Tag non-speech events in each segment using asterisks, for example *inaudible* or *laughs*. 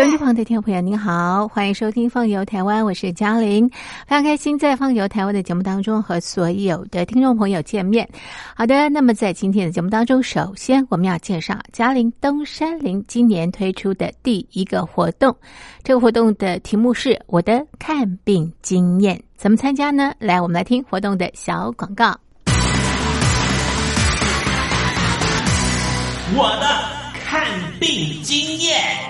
收音机旁的听众朋友，您好，欢迎收听《放游台湾》，我是嘉玲，非常开心在《放游台湾》的节目当中和所有的听众朋友见面。好的，那么在今天的节目当中，首先我们要介绍嘉玲登山林今年推出的第一个活动，这个活动的题目是我的看病经验，怎么参加呢？来，我们来听活动的小广告。我的看病经验。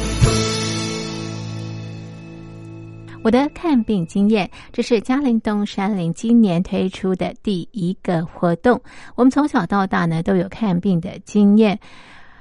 我的看病经验，这是嘉陵东山林今年推出的第一个活动。我们从小到大呢都有看病的经验，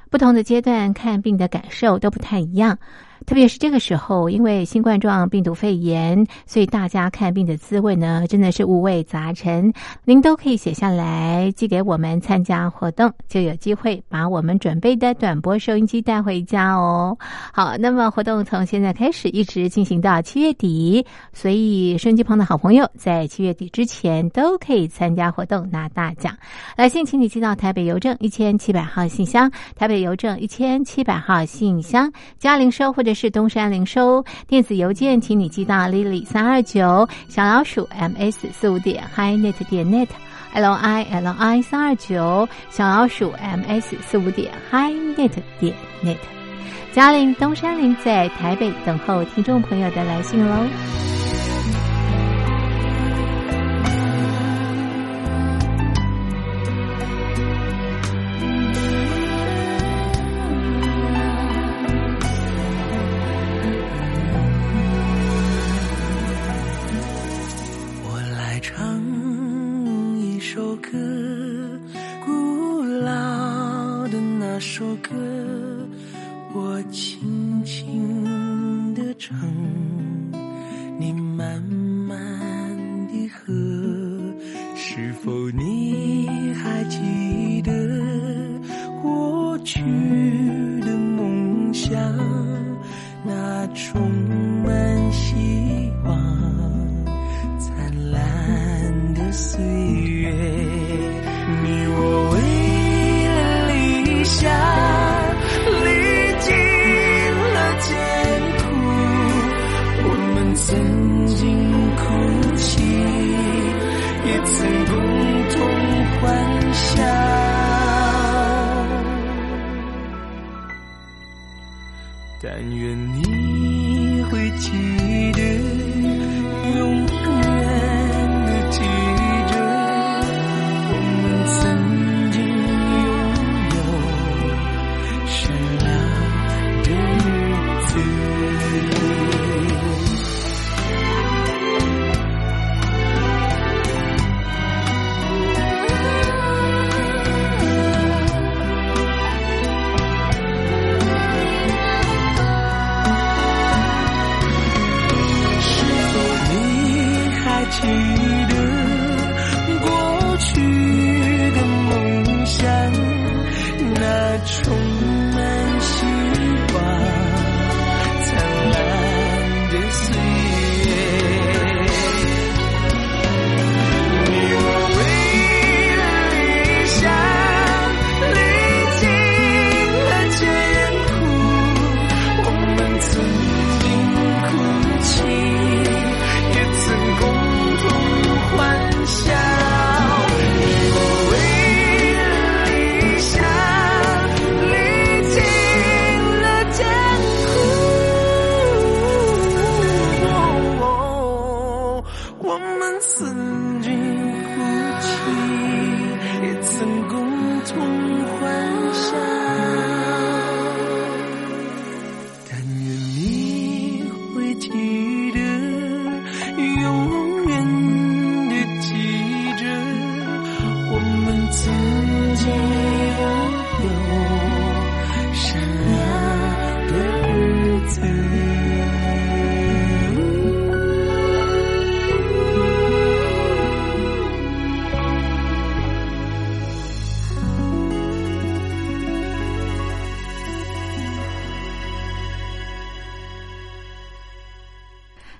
不同的阶段看病的感受都不太一样。特别是这个时候，因为新冠状病毒肺炎，所以大家看病的滋味呢，真的是五味杂陈。您都可以写下来寄给我们参加活动，就有机会把我们准备的短波收音机带回家哦。好，那么活动从现在开始一直进行到七月底，所以收音机旁的好朋友在七月底之前都可以参加活动拿大奖。来信请你寄到台北邮政一千七百号信箱，台北邮政一千七百号信箱，嘉玲收或者是东山零收。电子邮件请你寄到 lily 三二九小老鼠 ms 四五点 hi net 点 net。l i l i 三二九小老鼠 m s 四五点 hi net 点 net。嘉玲东山林在台北等候听众朋友的来信喽。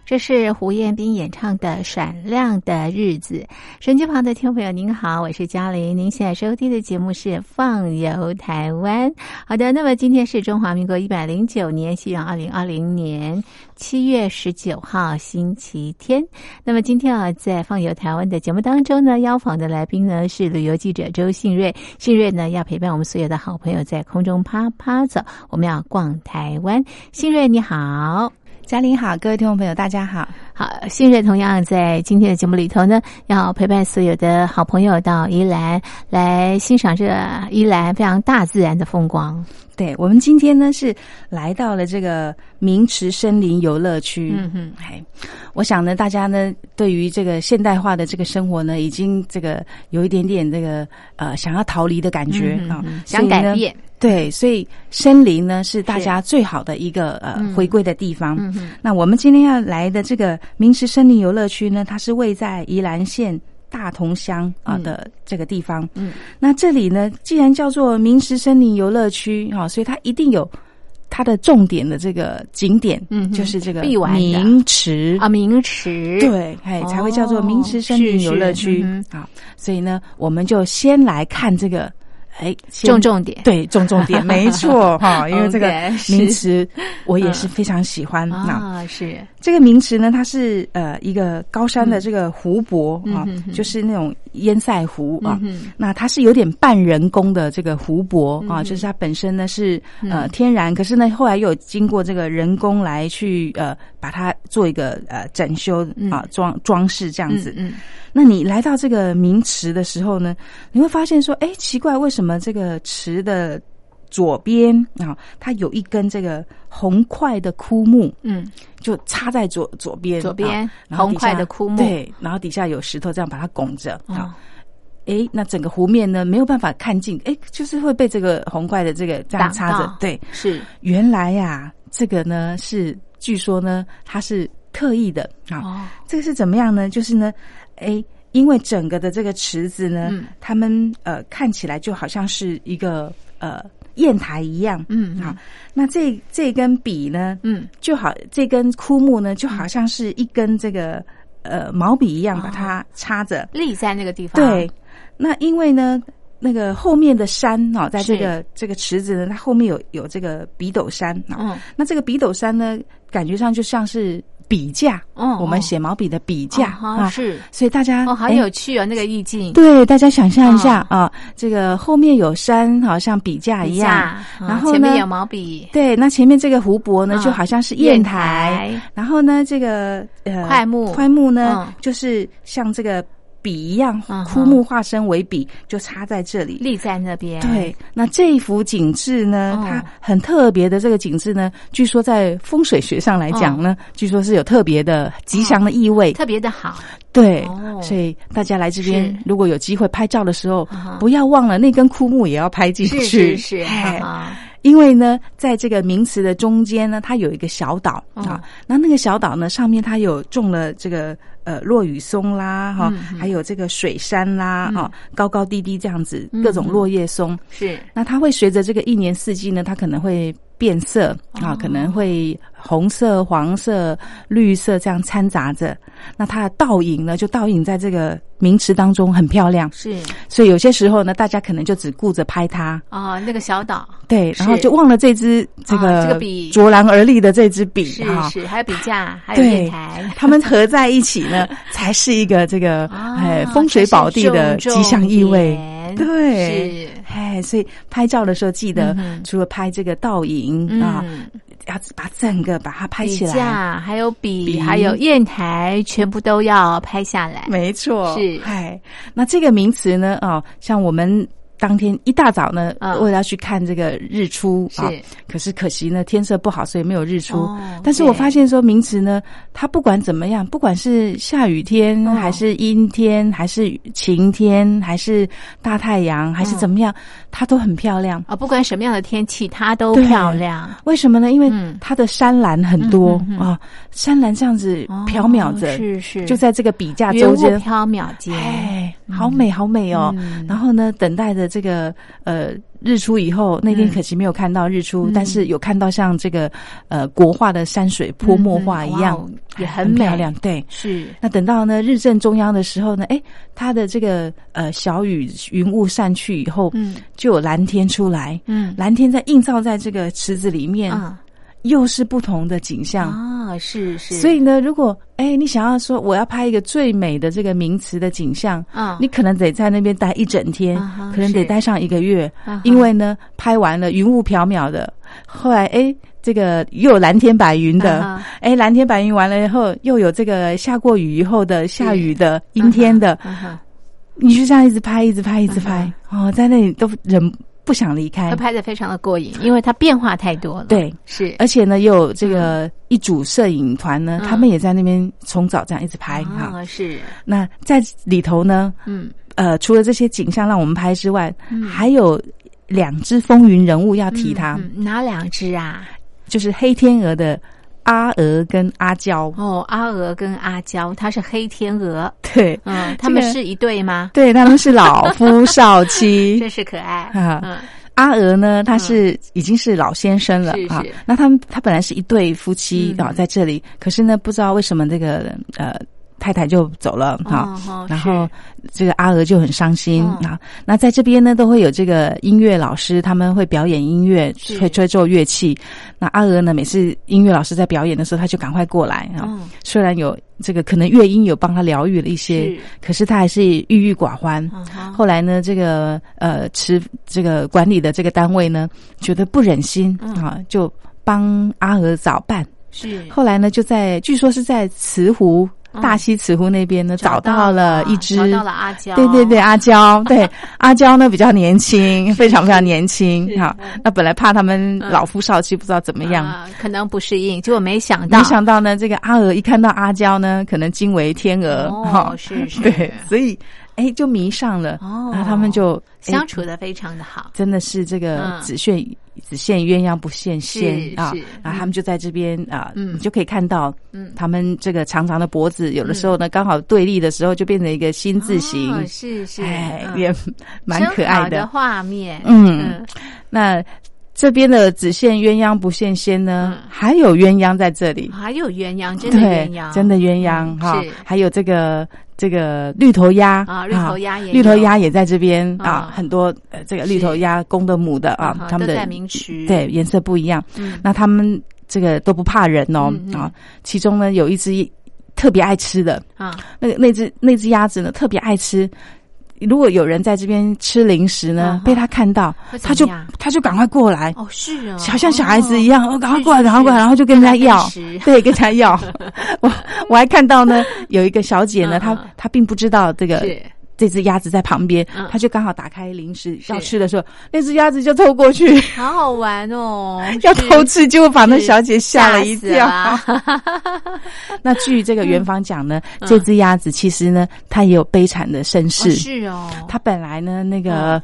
这是胡彦斌演唱的《闪亮的日子》。手机旁的听众朋友，您好，我是嘉玲。您现在收听的节目是《放游台湾》。好的，那么今天是中华民国一百零九年，西元二零二零年七月十九号，星期天。那么今天啊，在《放游台湾》的节目当中呢，邀访的来宾呢是旅游记者周信瑞。信瑞呢要陪伴我们所有的好朋友在空中啪啪走，我们要逛台湾。信瑞你好。嘉玲好，各位听众朋友，大家好。好，新瑞同样在今天的节目里头呢，要陪伴所有的好朋友到宜兰来欣赏这宜兰非常大自然的风光。对我们今天呢是来到了这个明池森林游乐区。嗯哼，嘿，我想呢，大家呢对于这个现代化的这个生活呢，已经这个有一点点这个呃想要逃离的感觉啊、嗯想改变。对，所以森林呢是大家最好的一个呃嗯。回归的地方。那我们今天要来的这个明池森林游乐区呢，它是位在宜兰县大同乡啊、嗯。的这个地方。嗯，那这里呢，既然叫做明池森林游乐区哈、所以它一定有它的重点的这个景点，嗯就是这个必玩的。明池。啊，名池。对，哎，才会叫做明池森林游乐区。是是嗯啊。所以呢，我们就先来看这个，哎，重重点。对，重重点，没错 *laughs* 哈，因为这个名词我也是非常喜欢。啊，是。这个名词呢，它是呃一个高山的这个湖泊啊就是那种堰塞湖啊。那它是有点半人工的这个湖泊啊，就是它本身呢是呃嗯。天然，可是呢后来又有经过这个人工来去呃把它做一个呃整修啊装装饰这样子。嗯那你来到这个名池的时候呢，你会发现说，哎，奇怪，为什么这个池的左边啊，它有一根这个红块的枯木，嗯，就插在左左边，左边红块的枯木对，然后底下有石头这样把它拱着哦啊。诶，那整个湖面呢没有办法看近，哎，就是会被这个红块的这个这样插着到。对，是原来呀、这个呢是据说呢它是刻意的啊。哦，这个是怎么样呢？就是呢，诶，因为整个的这个池子呢，嗯。他们呃看起来就好像是一个呃砚台一样，嗯嗯。好，那这这根笔呢，嗯，就好这根枯木呢，就好像是一根这个呃毛笔一样，把它插着。立在那个地方，对，那因为呢，那个后面的山哦，在这个这个池子呢，它后面有有这个笔斗山啊、嗯。那这个笔斗山呢，感觉上就像是笔架，哦我们写毛笔的笔架哦好是。所以大家哦，好哎有趣哦，那个意境，对，大家想象一下啊，这个后面有山，好像笔架一样。架，然后前面有毛笔，对，那前面这个湖泊呢，嗯就好像是砚砚台。台，然后呢，这个呃快木。快木呢嗯，就是像这个笔一样枯木化身为笔，就插在这里。立在那边，对，那这一幅景致呢，哦。它很特别的这个景致呢，据说在风水学上来讲呢，据说是有特别的吉祥的意味。特别的好，对哦，所以大家来这边如果有机会拍照的时候不要忘了那根枯木也要拍进去。是是是，因为呢，在这个名词的中间呢，它有一个小岛、哦。啊，那那个小岛呢，上面它有种了这个呃落羽松啦，哈、还有这个水杉啦，嗯。哈、高高低低这样子嗯各种落叶松。是。那它会随着这个一年四季呢，它可能会变色啊，哦。可能会红色、黄色、绿色这样掺杂着。那它的倒影呢，就倒影在这个名池当中，很漂亮。是。所以有些时候呢，大家可能就只顾着拍它，哦，那个小岛。对，然后就忘了这支这啊个这个笔。卓然而立的这支笔是哈。是，还有笔架，还有对砚台，他们合在一起呢，*laughs* 才是一个这个啊哎风水宝地的吉祥意味。对，是。哎，所以拍照的时候记得嗯除了拍这个倒影啊，嗯，要把整个把它拍起来，架还有笔，笔还有砚台，全部都要拍下来。没错，是哎，那这个名词呢？哦，像我们。当天一大早呢，嗯。为了要去看这个日出是。啊，可是可惜呢天色不好，所以没有日出。哦但是我发现说名词呢，它不管怎么样，不管是下雨天、哦。还是阴天，还是晴天，还是大太阳，还是怎么样，它都很漂亮。啊，不管什么样的天气，它都漂亮。为什么呢？因为嗯。它的山岚很多啊，山岚这样子缥缈着，哦是是。就在这个笔架云雾周间，缥缈间，哎，好美，好美哦。嗯。然后呢，等待着这个呃日出以后，那天嗯可惜没有看到日出，嗯。但是有看到像这个呃国画的山水泼墨画一样，也很很漂亮。对，是。那等到呢日正中央的时候呢，哎，它的这个呃小雨云雾散去以后，嗯。就有蓝天出来，嗯。蓝天在映照在这个池子里面，啊又是不同的景象。啊，是是，所以呢，如果哎，你想要说我要拍一个最美的这个名词的景象，啊。你可能得在那边待一整天，啊可能得待上一个月，啊因为呢，拍完了云雾缥缈的，后来哎，这个又有蓝天白云的，哎，蓝天白云完了以后，又有这个下过雨以后的下雨的阴天的，你就这样一直拍，一直拍，一直拍，哦，在那里都忍不想离开。他。拍的非常的过瘾，因为它变化太多了。对，是。而且呢，又有这个一组摄影团呢，嗯。他们也在那边从早这样一直拍哈。啊，是。那在里头呢，嗯。呃，除了这些景象让我们拍之外，嗯。还有两只风云人物要提他，嗯。哪两只啊？就是黑天鹅的阿娥跟阿娇。哦，阿娥跟阿娇，她是黑天鹅，对，嗯，他们是一对吗？对，他们是老夫少妻。*laughs* 真是可爱，啊嗯阿娥呢，他是、已经是老先生了啊。那他们他本来是一对夫妻嗯啊，在这里，可是呢，不知道为什么这个呃太太就走了哈、然后这个阿娥就很伤心嗯啊。那在这边呢，都会有这个音乐老师，他们会表演音乐，是会吹奏乐器。那阿娥呢，每次音乐老师在表演的时候，他就赶快过来啊。嗯虽然有这个可能乐音有帮他疗愈了一些是，可是他还是郁郁寡欢。后来呢，这个呃持这个管理的这个单位呢，觉得不忍心、嗯啊，就帮阿娥找伴。是后来呢，就在据说是在慈湖。嗯。大溪慈湖那边呢，找找到了一只，找到了阿娇，对对对，阿娇，*laughs* 对阿娇呢比较年轻，非常非常年轻是哈。那本来怕他们老夫少妻不知道怎么样，啊，可能不适应，结果没想到，没想到呢，这个阿娥一看到阿娇呢，可能惊为天鹅哦哈，是 *laughs* 是。对，所以哎就迷上了，哦。然后他们就哎相处的非常的好，真的是这个嗯。只羡只羡鸳鸯不羡仙啊！然后他们就在这边啊，嗯。你就可以看到，嗯。他们这个长长的脖子，有的时候呢刚好对立的时候就变成一个心字形哦，是是，哎，嗯。也蛮可爱的。画面，嗯，那这边的只羡鸳鸯不羡仙呢，还有鸳鸯在这里，还有鸳鸯，真的鸳鸯，真的鸳鸯哈，还有这个这个绿头鸭啊绿头鸭也绿头鸭也在这边啊。啊，很多呃这个绿头鸭公的母的啊啊，他们的都在明池对颜色不一样。嗯，那它们这个都不怕人哦啊，其中呢有一只特别爱吃的。啊，那个那只那只鸭子呢特别爱吃。如果有人在这边吃零食呢，被他看到他就他就赶快过来，哦是啊，好像小孩子一样，哦，赶快过来，赶快过来，然后就跟人家要对，跟人家要。*laughs* 我我还看到呢，有一个小姐呢，嗯。她她并不知道这个是这只鸭子在旁边嗯，她就刚好打开零食要吃的时候，那只鸭子就凑过去。好好玩哦，*laughs* 要偷吃，结果把那小姐吓了一跳。*laughs* *laughs* 那据这个元芳讲呢，嗯。这只鸭子其实呢，它也有悲惨的身哦世。是哦，它本来呢，那个。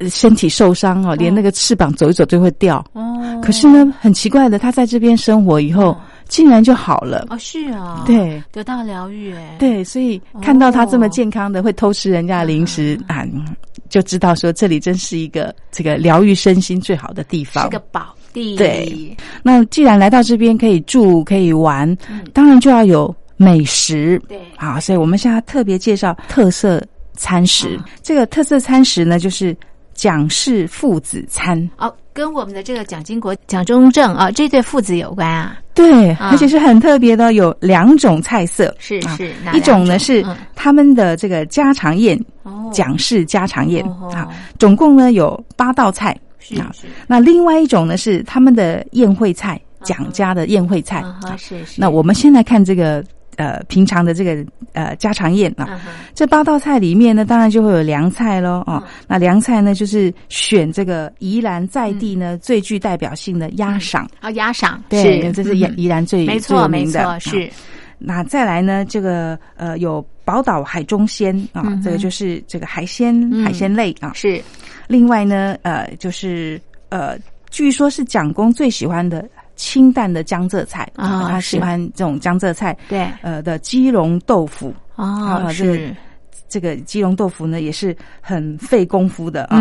呃身体受伤哦，连那个翅膀走一走就会掉。哦，可是呢，很奇怪的，它在这边生活以后，竟然就好了。哦是哦，对，得到疗愈哎，对，所以看到他这么哦健康的，会偷吃人家的零食啊，嗯就知道说这里真是一个这个疗愈身心最好的地方是。个宝地，对，那既然来到这边可以住可以玩，当然就要有美食。对好，所以我们现在特别介绍特色餐食。这个特色餐食呢，就是蒋氏父子餐。哦，跟我们的这个蒋经国、蒋中正啊这对父子有关啊，对，啊而且是很特别的，有两种菜色。啊是是，哪一种呢是嗯他们的这个家常宴，哦蒋氏家常宴哦啊，总共呢有八道菜是是。那另外一种呢是他们的宴会菜，蒋家的宴会菜。啊，是是。那我们先来看这个。呃，平常的这个呃家常宴啊，这八道菜里面呢，当然就会有凉菜喽哦。那凉菜呢，就是选这个宜兰在地呢最具代表性的鸭赏。啊，鸭赏对，这是宜宜兰最没错没错是。那再来呢，这个呃有宝岛海中鲜啊，这个就是这个海鲜海鲜类啊。是。另外呢，呃，就是呃，据说是蒋公最喜欢的。清淡的江浙菜啊，他喜欢这种江浙菜。对，呃的鸡茸豆腐啊，是这个鸡茸豆腐呢，也是很费功夫的啊。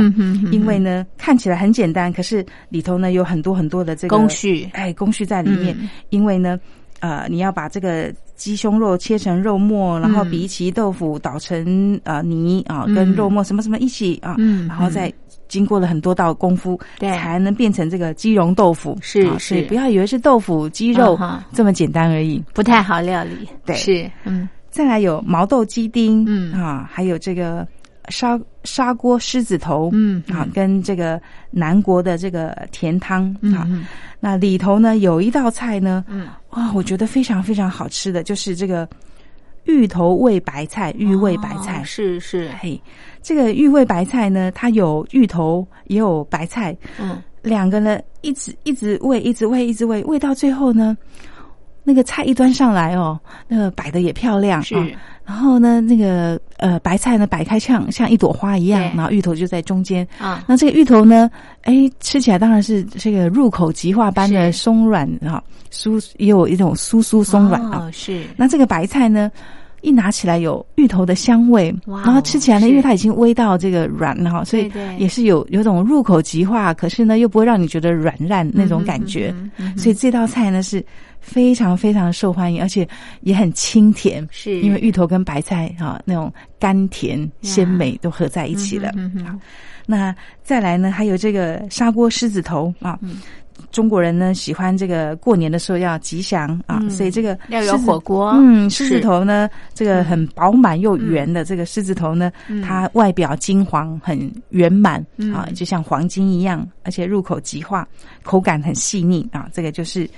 因为呢，看起来很简单，可是里头呢有很多很多的这个工序，哎，工序在里面。因为呢，呃，你要把这个鸡胸肉切成肉末，然后比起豆腐捣成呃泥啊，跟肉末什么什么一起啊，然后再。经过了很多道功夫，对，才能变成这个鸡茸豆腐。是是，不要以为是豆腐鸡肉这么简单而已，不太好料理。对，是嗯。再来有毛豆鸡丁，嗯。啊，还有这个砂砂锅狮子头，嗯啊，跟这个南国的这个甜汤啊。那里头呢有一道菜呢，嗯。哇，我觉得非常非常好吃的就是这个芋头味白菜，芋味白菜。是是。嘿。这个芋味白菜呢，它有芋头，也有白菜，嗯，两个呢，一直一直喂，一直喂，一直喂，喂到最后呢，那个菜一端上来哦，那个摆的也漂亮，是，然后呢，那个呃白菜呢摆开像像一朵花一样，然后芋头就在中间。啊，那这个芋头呢，哎，吃起来当然是这个入口即化般的松软哈，酥也有一种酥酥松软啊，是，那这个白菜呢？一拿起来有芋头的香味，然后吃起来呢，因为它已经煨到这个软了哈，所以也是有有种入口即化，可是呢又不会让你觉得软烂那种感觉，所以这道菜呢是非常非常受欢迎，而且也很清甜，是。因为芋头跟白菜啊那种甘甜鲜美都合在一起了。好，那再来呢，还有这个砂锅狮子头啊。中国人呢喜欢这个过年的时候要吉祥啊，所以这个要有火锅。嗯，狮子头呢，这个很饱满又圆的这个狮子头呢，它外表金黄很圆满啊，就像黄金一样，而且入口即化，口感很细腻啊。这个就是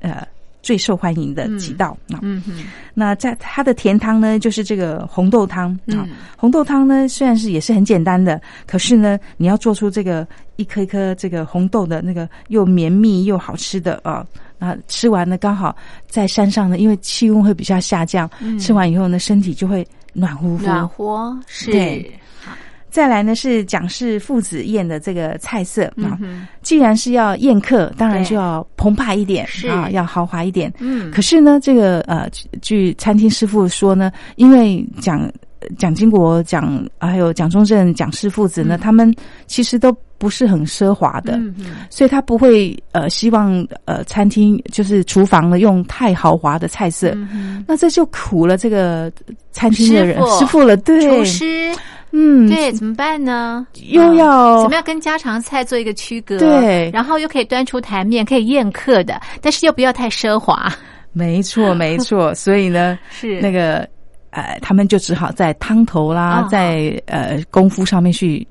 呃。最受欢迎的几道啊，嗯哼，那在它的甜汤呢，就是这个红豆汤啊。红豆汤呢，虽然是也是很简单的，可是呢，你要做出这个一颗一颗这个红豆的那个又绵密又好吃的啊，那吃完呢，刚好在山上呢，因为气温会比较下降，吃完以后呢，身体就会暖乎乎，暖和是。再来呢是蒋氏父子宴的这个菜色啊，既然是要宴客，当然就要澎湃一点啊，要豪华一点。嗯，可是呢，这个呃，据餐厅师傅说呢，因为蒋蒋经国、蒋还有蒋中正、蒋氏父子呢，他们其实都不是很奢华的，所以他不会呃希望呃餐厅就是厨房呢用太豪华的菜色，那这就苦了这个餐厅的人师傅了，对。厨师。嗯，对，怎么办呢？又要怎么样跟家常菜做一个区隔？对，然后又可以端出台面，可以宴客的，但是又不要太奢华。没错，没错。所以呢，*laughs* 是那个。呃，他们就只好在汤头啦，在呃功夫上面去，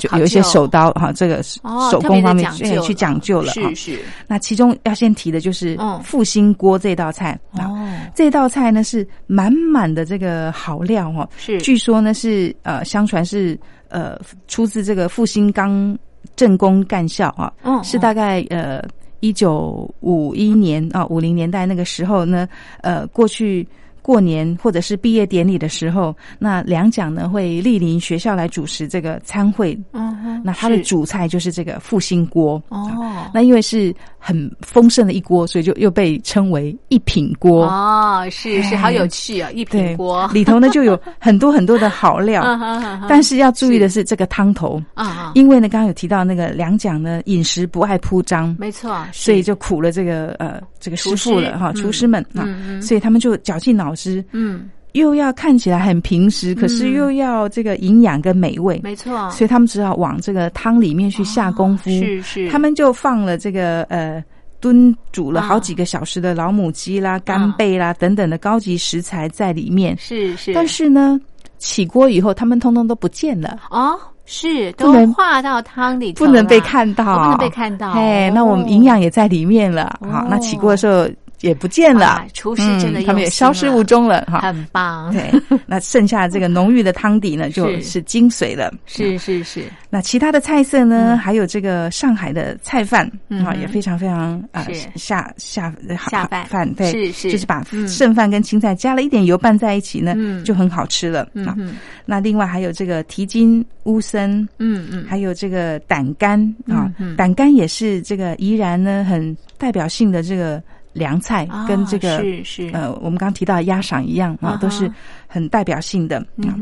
就有一些手刀哈，这个手工方面去去讲究了。是是。那其中要先提的就是复兴锅这道菜哦，这道菜呢是满满的这个好料哦，是。据说呢是呃，相传是呃出自这个复兴刚正工干校啊，是大概呃一九五一年啊五零年代那个时候呢，呃过去。过年或者是毕业典礼的时候，那两蒋呢会莅临学校来主持这个餐会。嗯，那他的主菜就是这个复兴锅。哦，那因为是很丰盛的一锅，所以就又被称为一品锅。哦，是是，好有趣啊！一品锅里头呢就有很多很多的好料，*laughs* 但是要注意的是这个汤头啊，因为呢刚刚有提到那个两蒋呢饮食不爱铺张，没错，所以就苦了这个呃这个师傅了哈，厨师们啊，所以他们就绞尽脑。汁，嗯，又要看起来很平实，可是又要这个营养跟美味，没错，所以他们只好往这个汤里面去下功夫。是是，他们就放了这个呃炖煮了好几个小时的老母鸡啦、干贝啦等等的高级食材在里面。是是，但是呢，起锅以后，他们通通都不见了哦。是都化到汤里，不能被看到，哦不能被看到。哎，哦那我们营养也在里面了。好，那起锅的时候也不见了。啊，厨师真的嗯他们也消失无踪了。哈，很棒。对，那剩下这个浓郁的汤底呢，*laughs* 就是。是精髓了。是是是，那其他的菜色呢，还有这个上海的菜饭啊，也非常非常啊下下下饭。饭对，是是。就是把嗯。剩饭跟青菜加了一点油拌在一起呢嗯，就很好吃了啊。嗯那另外还有这个蹄筋乌参，嗯嗯，还有这个胆肝啊。胆肝也是这个怡然呢很代表性的这个凉菜啊，跟这个是是。呃我们刚刚提到的鸭赏一样啊都是很代表性的啊。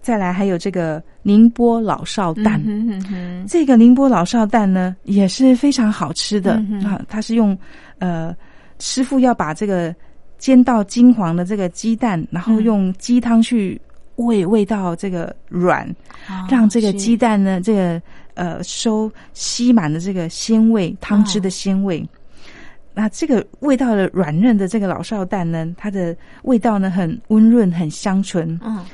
再来还有这个宁波老少蛋，嗯哼嗯哼。这个宁波老少蛋呢也是非常好吃的嗯啊，它是用呃师傅要把这个煎到金黄的这个鸡蛋，然后嗯。用鸡汤去喂，喂到这个软，哦让这个鸡蛋呢这个呃收吸满了这个鲜味汤汁的鲜味。那这个味道的软嫩的这个老少蛋呢，它的味道呢很温润，很香醇，嗯。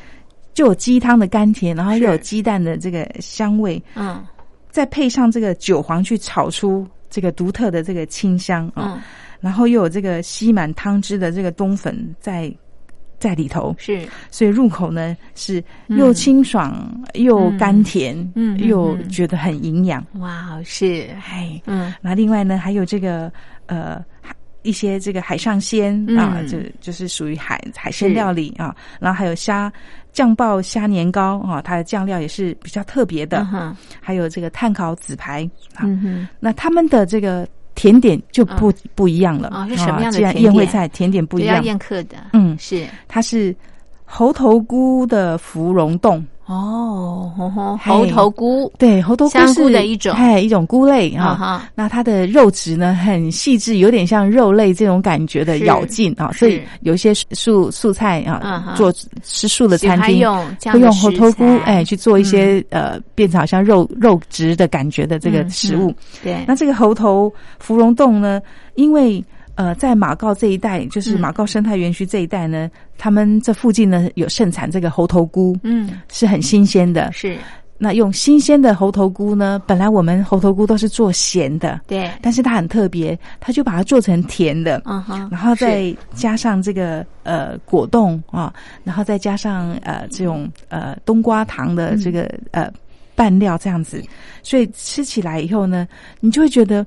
就有鸡汤的甘甜，然后又有鸡蛋的这个香味，嗯。再配上这个韭黄去炒出这个独特的这个清香啊、嗯。然后又有这个吸满汤汁的这个冬粉在在里头，是。所以入口呢是又清爽、又甘甜，嗯嗯又嗯。觉得很营养。哇是。哎，嗯。那另外呢还有这个呃。海一些这个海上鲜啊，嗯就就是属于海海鲜料理啊，然后还有虾酱爆虾年糕啊，它的酱料也是比较特别的，嗯还有这个炭烤紫排啊，嗯那他们的这个甜点就不、不一样了哦是什么样的既然甜点？宴会菜甜点不一样，宴客的。嗯，是。它是猴头菇的芙蓉冻。哦，猴头菇。对，猴头菇香菇是的一种。哎，一种菇类啊那它的肉质呢很细致，有点像肉类这种感觉的咬劲啊。所以有一些素素菜嗯啊，做吃素的餐厅会用猴头菇材。哎去做一些呃变成好像肉肉质的感觉的这个嗯食物。嗯。对。那这个猴头芙蓉冻呢，因为呃，在马告这一带，就是嗯。马告生态园区这一带呢，他们这附近呢有盛产这个猴头菇，嗯。是很新鲜的。是。那用新鲜的猴头菇呢，本来我们猴头菇都是做咸的，对。但是它很特别，它就把它做成甜的，嗯哼。然后再加上这个呃果冻啊，然后再加上呃这种呃冬瓜糖的这个、呃拌料这样子，所以吃起来以后呢，你就会觉得。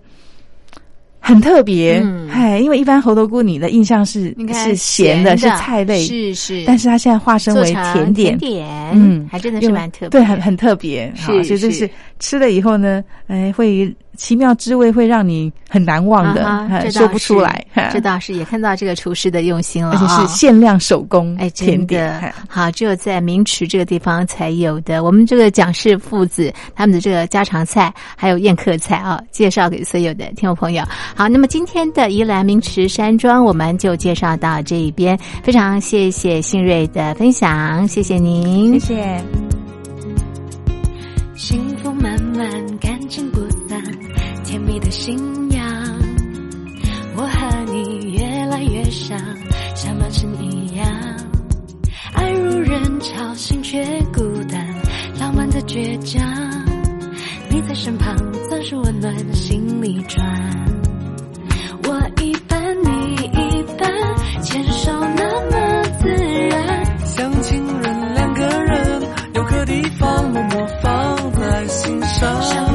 很特别，嗯。哎、因为一般猴头菇你的印象是是咸的，是菜类，是是。但是它现在化身为甜点，甜点嗯，还真的是蛮特别。对，很很特别，是好所以这是。是吃了以后呢，哎，会奇妙滋味，会让你很难忘的，说不出是来，这倒是也看到这个厨师的用心了而且啊，是限量手工哎，甜真的点哎好，只有在明池这个地方才有的。我们这个蒋氏父子他们的这个家常菜，还有宴客菜啊，介绍给所有的听众朋友。好，那么今天的宜兰明池山庄，我们就介绍到这一边。非常谢谢新瑞的分享，谢谢您，谢谢。信仰。我和你越来越像，像满身一样。爱如人潮，心却孤单，浪漫的倔强。你在身旁，总是温暖的心里转。我一半，你一半，牵手那么自然。像情人两个人，有个地方默默放在心上。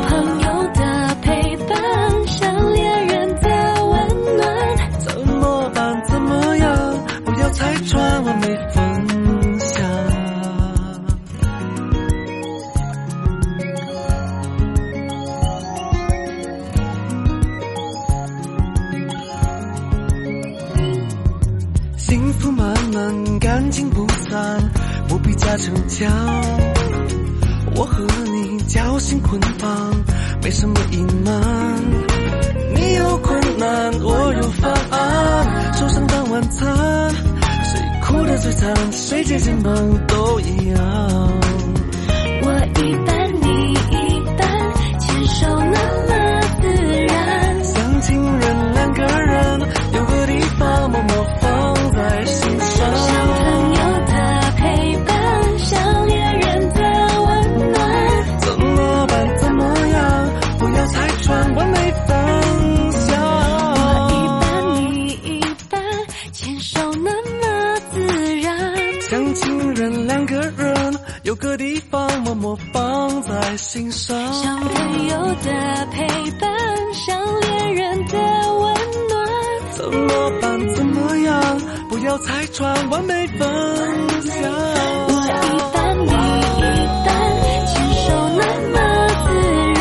福满满，感情不散，不必加逞强。我和你侥幸捆绑，没什么隐瞒。你有困难，我有方案，手上当晚餐，谁哭得最惨，谁借肩膀都一样。我一半，的陪伴，像恋人的温暖。怎么办？怎么样？不要拆穿完美分享。我一半，你一半，牵手那么自然。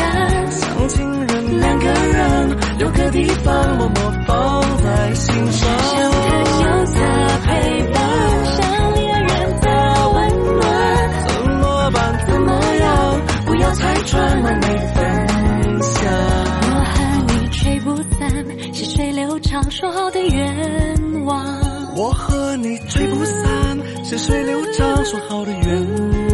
像情人两个人，有个地方默默放在心上。像朋友的陪伴，像恋人的温暖。怎么办？怎么样？不要拆穿完美说好的愿望。我和你吹不散，细水流长说好的愿望